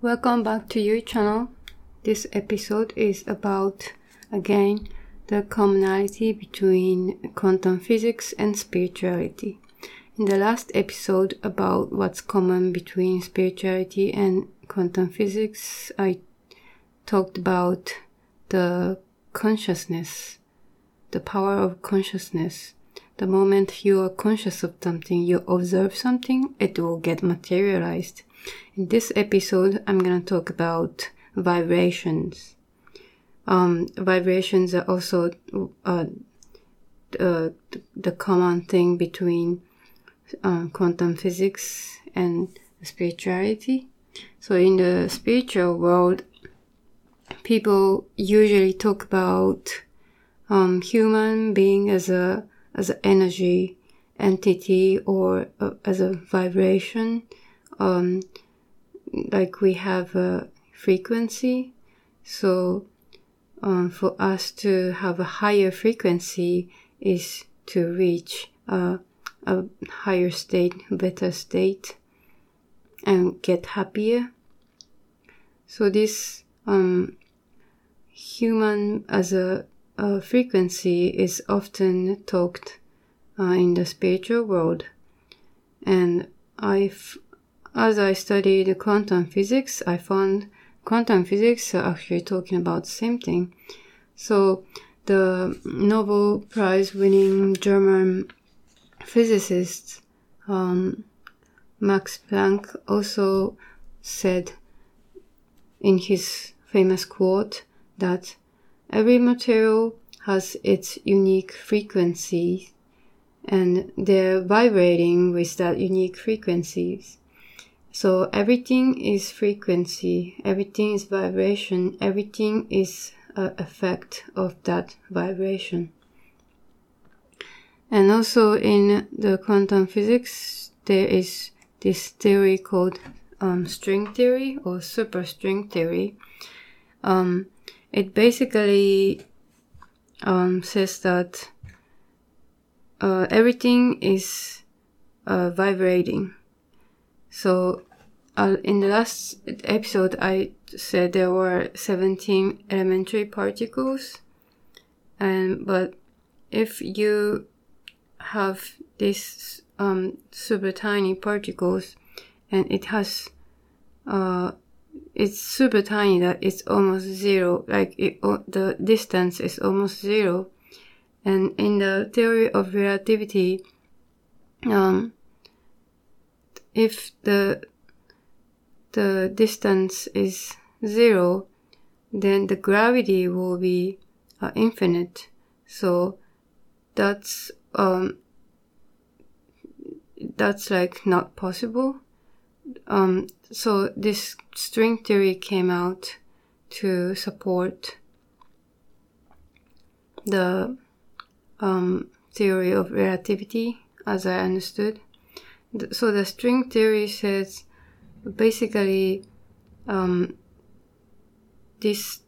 Welcome back to your channel. This episode is about, again, the commonality between quantum physics and spirituality. In the last episode about what's common between spirituality and quantum physics, I talked about the consciousness, the power of consciousness. The moment you are conscious of something, you observe something, it will get materialized. In this episode, I'm gonna talk about vibrations. Um, vibrations are also uh, the common thing between uh, quantum physics and spirituality. So, in the spiritual world, people usually talk about um, human being as a as an energy entity or uh, as a vibration. Um, like we have a frequency. So um, for us to have a higher frequency is to reach a, a higher state, better state, and get happier. So this um, human as a, a, frequency is often talked uh, in the spiritual world, and I've as I studied quantum physics, I found quantum physics are actually talking about the same thing. So the Nobel Prize winning German physicist um, Max Planck also said in his famous quote that every material has its unique frequency and they're vibrating with that unique frequencies. So everything is frequency, everything is vibration, everything is effect of that vibration. And also in the quantum physics, there is this theory called um, string theory or superstring theory. Um, it basically um, says that uh, everything is uh, vibrating. So uh, in the last episode, I said there were 17 elementary particles, and but if you have these um, super tiny particles, and it has uh, it's super tiny that it's almost zero, like it, the distance is almost zero, and in the theory of relativity, um, if the the distance is zero, then the gravity will be uh, infinite. So that's um, that's like not possible. Um, so this string theory came out to support the um, theory of relativity, as I understood so the string theory says basically um, these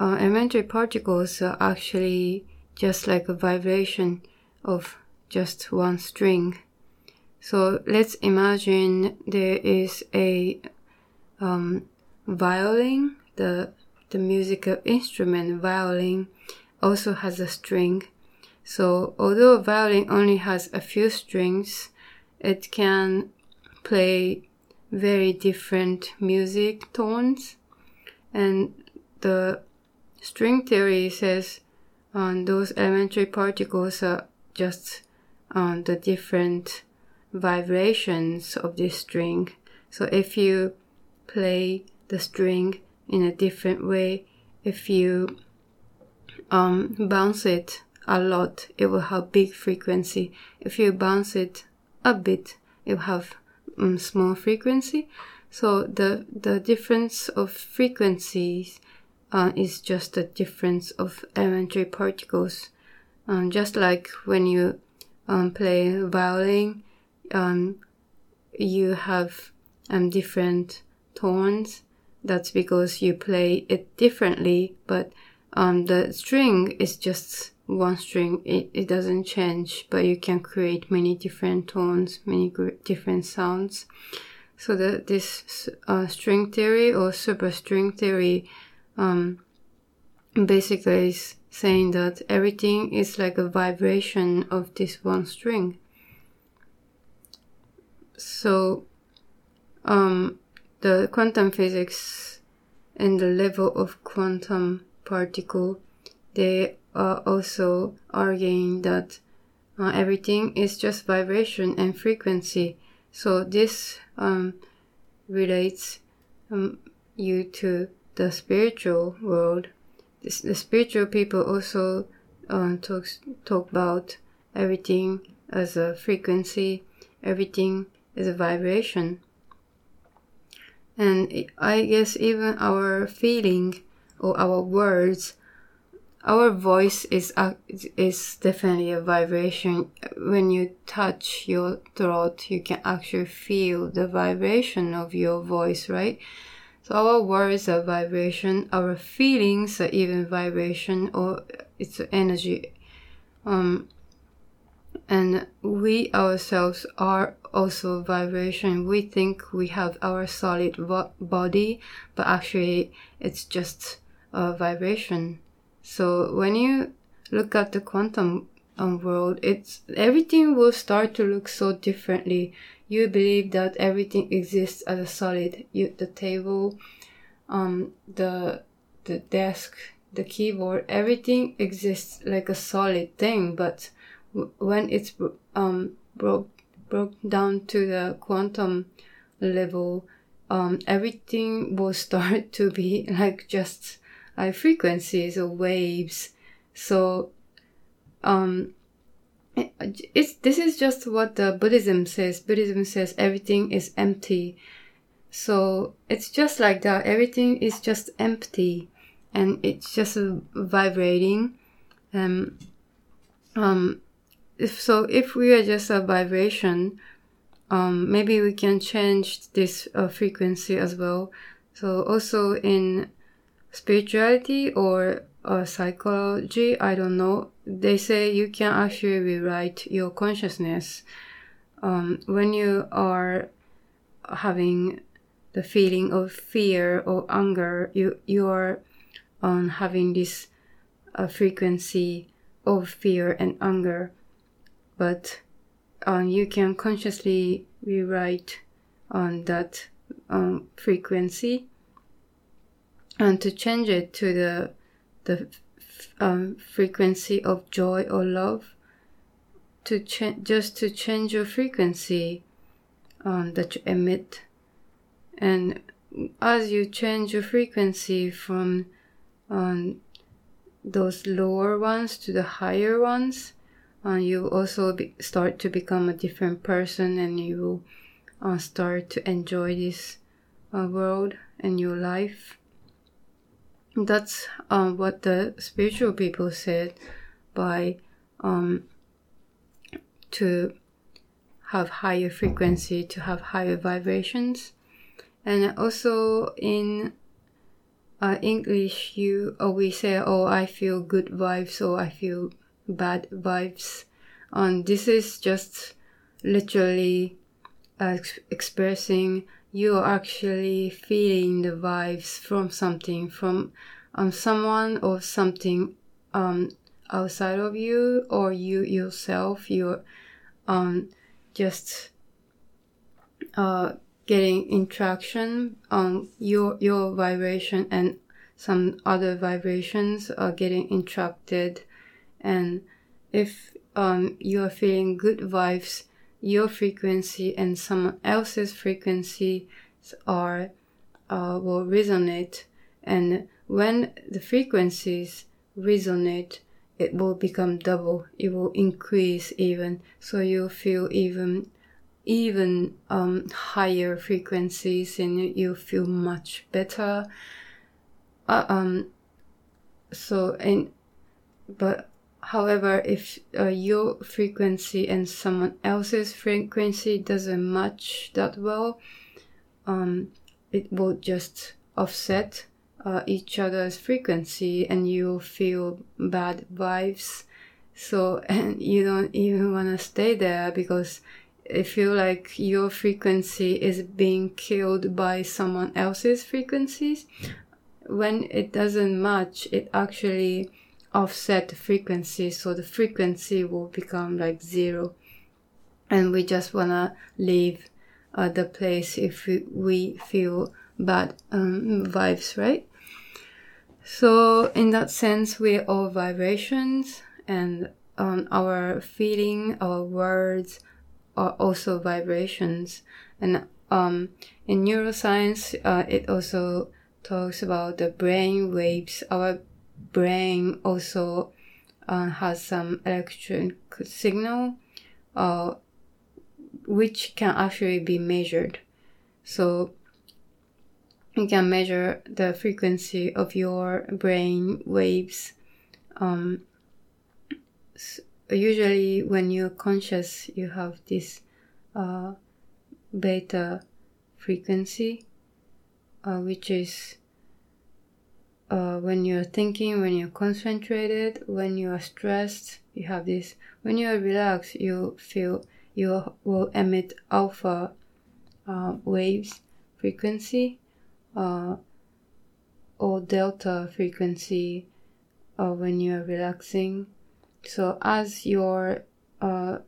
uh, elementary particles are actually just like a vibration of just one string. So let's imagine there is a um, violin, the the musical instrument violin also has a string. So although a violin only has a few strings, it can play very different music tones and the string theory says um, those elementary particles are just um, the different vibrations of this string. So if you play the string in a different way if you um, bounce it a lot it will have big frequency. If you bounce it a bit it will have um, small frequency. So the the difference of frequencies uh, is just the difference of elementary particles. Um, just like when you um, play violin um, you have um, different tones. That's because you play it differently but um, the string is just one string. It, it doesn't change but you can create many different tones many different sounds. So the, this uh, string theory or superstring theory um, basically is saying that everything is like a vibration of this one string. So um, the quantum physics and the level of quantum particle, they are also arguing that uh, everything is just vibration and frequency. So this um, relates um, you to the spiritual world. This, the spiritual people also uh, talks talk about everything as a frequency, everything is a vibration. And I guess even our feeling or our words our voice is uh, is definitely a vibration. When you touch your throat, you can actually feel the vibration of your voice, right? So our words are vibration, our feelings are even vibration, or it's energy. Um, and we ourselves are also vibration. We think we have our solid body, but actually it's just a vibration so when you look at the quantum um, world, it's everything will start to look so differently. You believe that everything exists as a solid. You, the table, um, the the desk, the keyboard, everything exists like a solid thing. But w- when it's um broke broke down to the quantum level, um, everything will start to be like just uh, frequencies or waves. So, um, it's this is just what the Buddhism says. Buddhism says everything is empty. So it's just like that. Everything is just empty, and it's just vibrating. Um, um, if so, if we are just a vibration, um, maybe we can change this uh, frequency as well. So also in spirituality or uh, psychology, I don't know. They say you can actually rewrite your consciousness. Um, when you are having the feeling of fear or anger, you you are um, having this uh, frequency of fear and anger, but um, you can consciously rewrite on that um, frequency and to change it to the the um, frequency of joy or love to change just to change your frequency um, that you emit. And as you change your frequency from um, those lower ones to the higher ones uh, you also be, start to become a different person and you uh, start to enjoy this uh, world and your life that's um, what the spiritual people said by um, to have higher frequency, to have higher vibrations. And also in uh, English, you always say, "Oh, I feel good vibes," or "I feel bad vibes." And this is just literally uh, expressing you're actually feeling the vibes from something, from um, someone or something um, outside of you, or you yourself. You're um, just uh, getting interaction on your your vibration and some other vibrations are getting interrupted and if um, you are feeling good vibes your frequency and someone else's frequency are uh, will resonate. And when the frequencies resonate it will become double. It will increase even. So you'll feel even even um, higher frequencies and you feel much better. Uh, um so and but However, if uh, your frequency and someone else's frequency doesn't match that well, um, it will just offset uh, each other's frequency and you'll feel bad vibes. So, and you don't even want to stay there because it feel like your frequency is being killed by someone else's frequencies when it doesn't match it actually offset the frequency so the frequency will become like zero and we just wanna leave uh, the place if we, we feel bad um, vibes right so in that sense we're all vibrations and um, our feeling our words are also vibrations. And um, in neuroscience, uh, it also talks about the brain waves. Our brain also uh, has some electric signal, uh, which can actually be measured. So you can measure the frequency of your brain waves. Um, usually when you're conscious you have this uh, beta frequency uh, which is uh, when you're thinking when you're concentrated when you are stressed you have this. When you're relaxed you feel you will emit alpha uh, waves frequency uh, or delta frequency uh, when you're relaxing. So as your uh,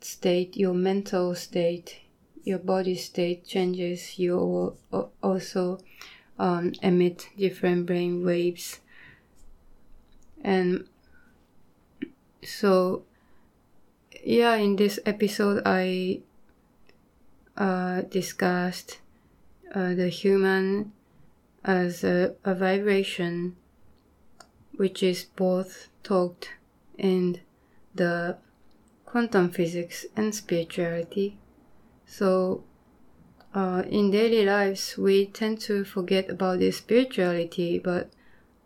state, your mental state, your body state changes, you will also um, emit different brain waves. And so, yeah, in this episode, I uh, discussed uh, the human as a, a vibration, which is both talked in the quantum physics and spirituality. So, uh, in daily lives, we tend to forget about the spirituality, but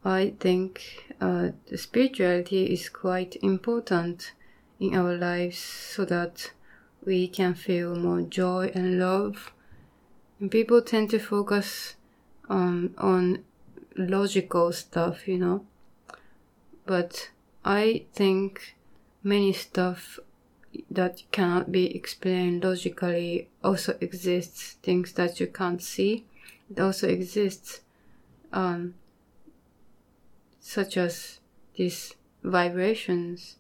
I think uh, the spirituality is quite important in our lives so that we can feel more joy and love. And people tend to focus on on logical stuff, you know. But I think many stuff that cannot be explained logically also exists. Things that you can't see, it also exists, um, such as these vibrations,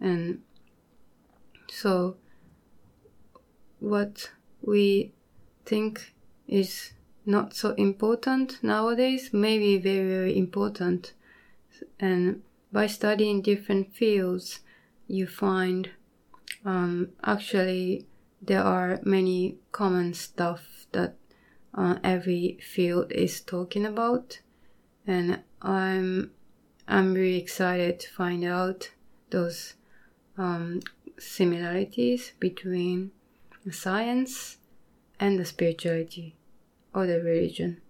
and so what we think is not so important nowadays may be very very important and by studying different fields, you find um, actually there are many common stuff that uh, every field is talking about, and I'm I'm really excited to find out those um, similarities between science and the spirituality, or the religion,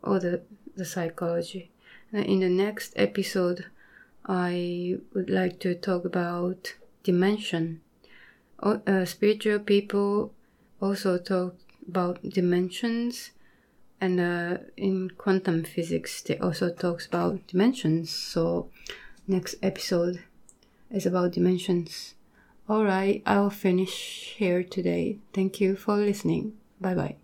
or the the psychology. And in the next episode, I would like to talk about dimension. Uh, spiritual people also talk about dimensions, and uh, in quantum physics, they also talks about dimensions. So, next episode is about dimensions. All right, I'll finish here today. Thank you for listening. Bye bye.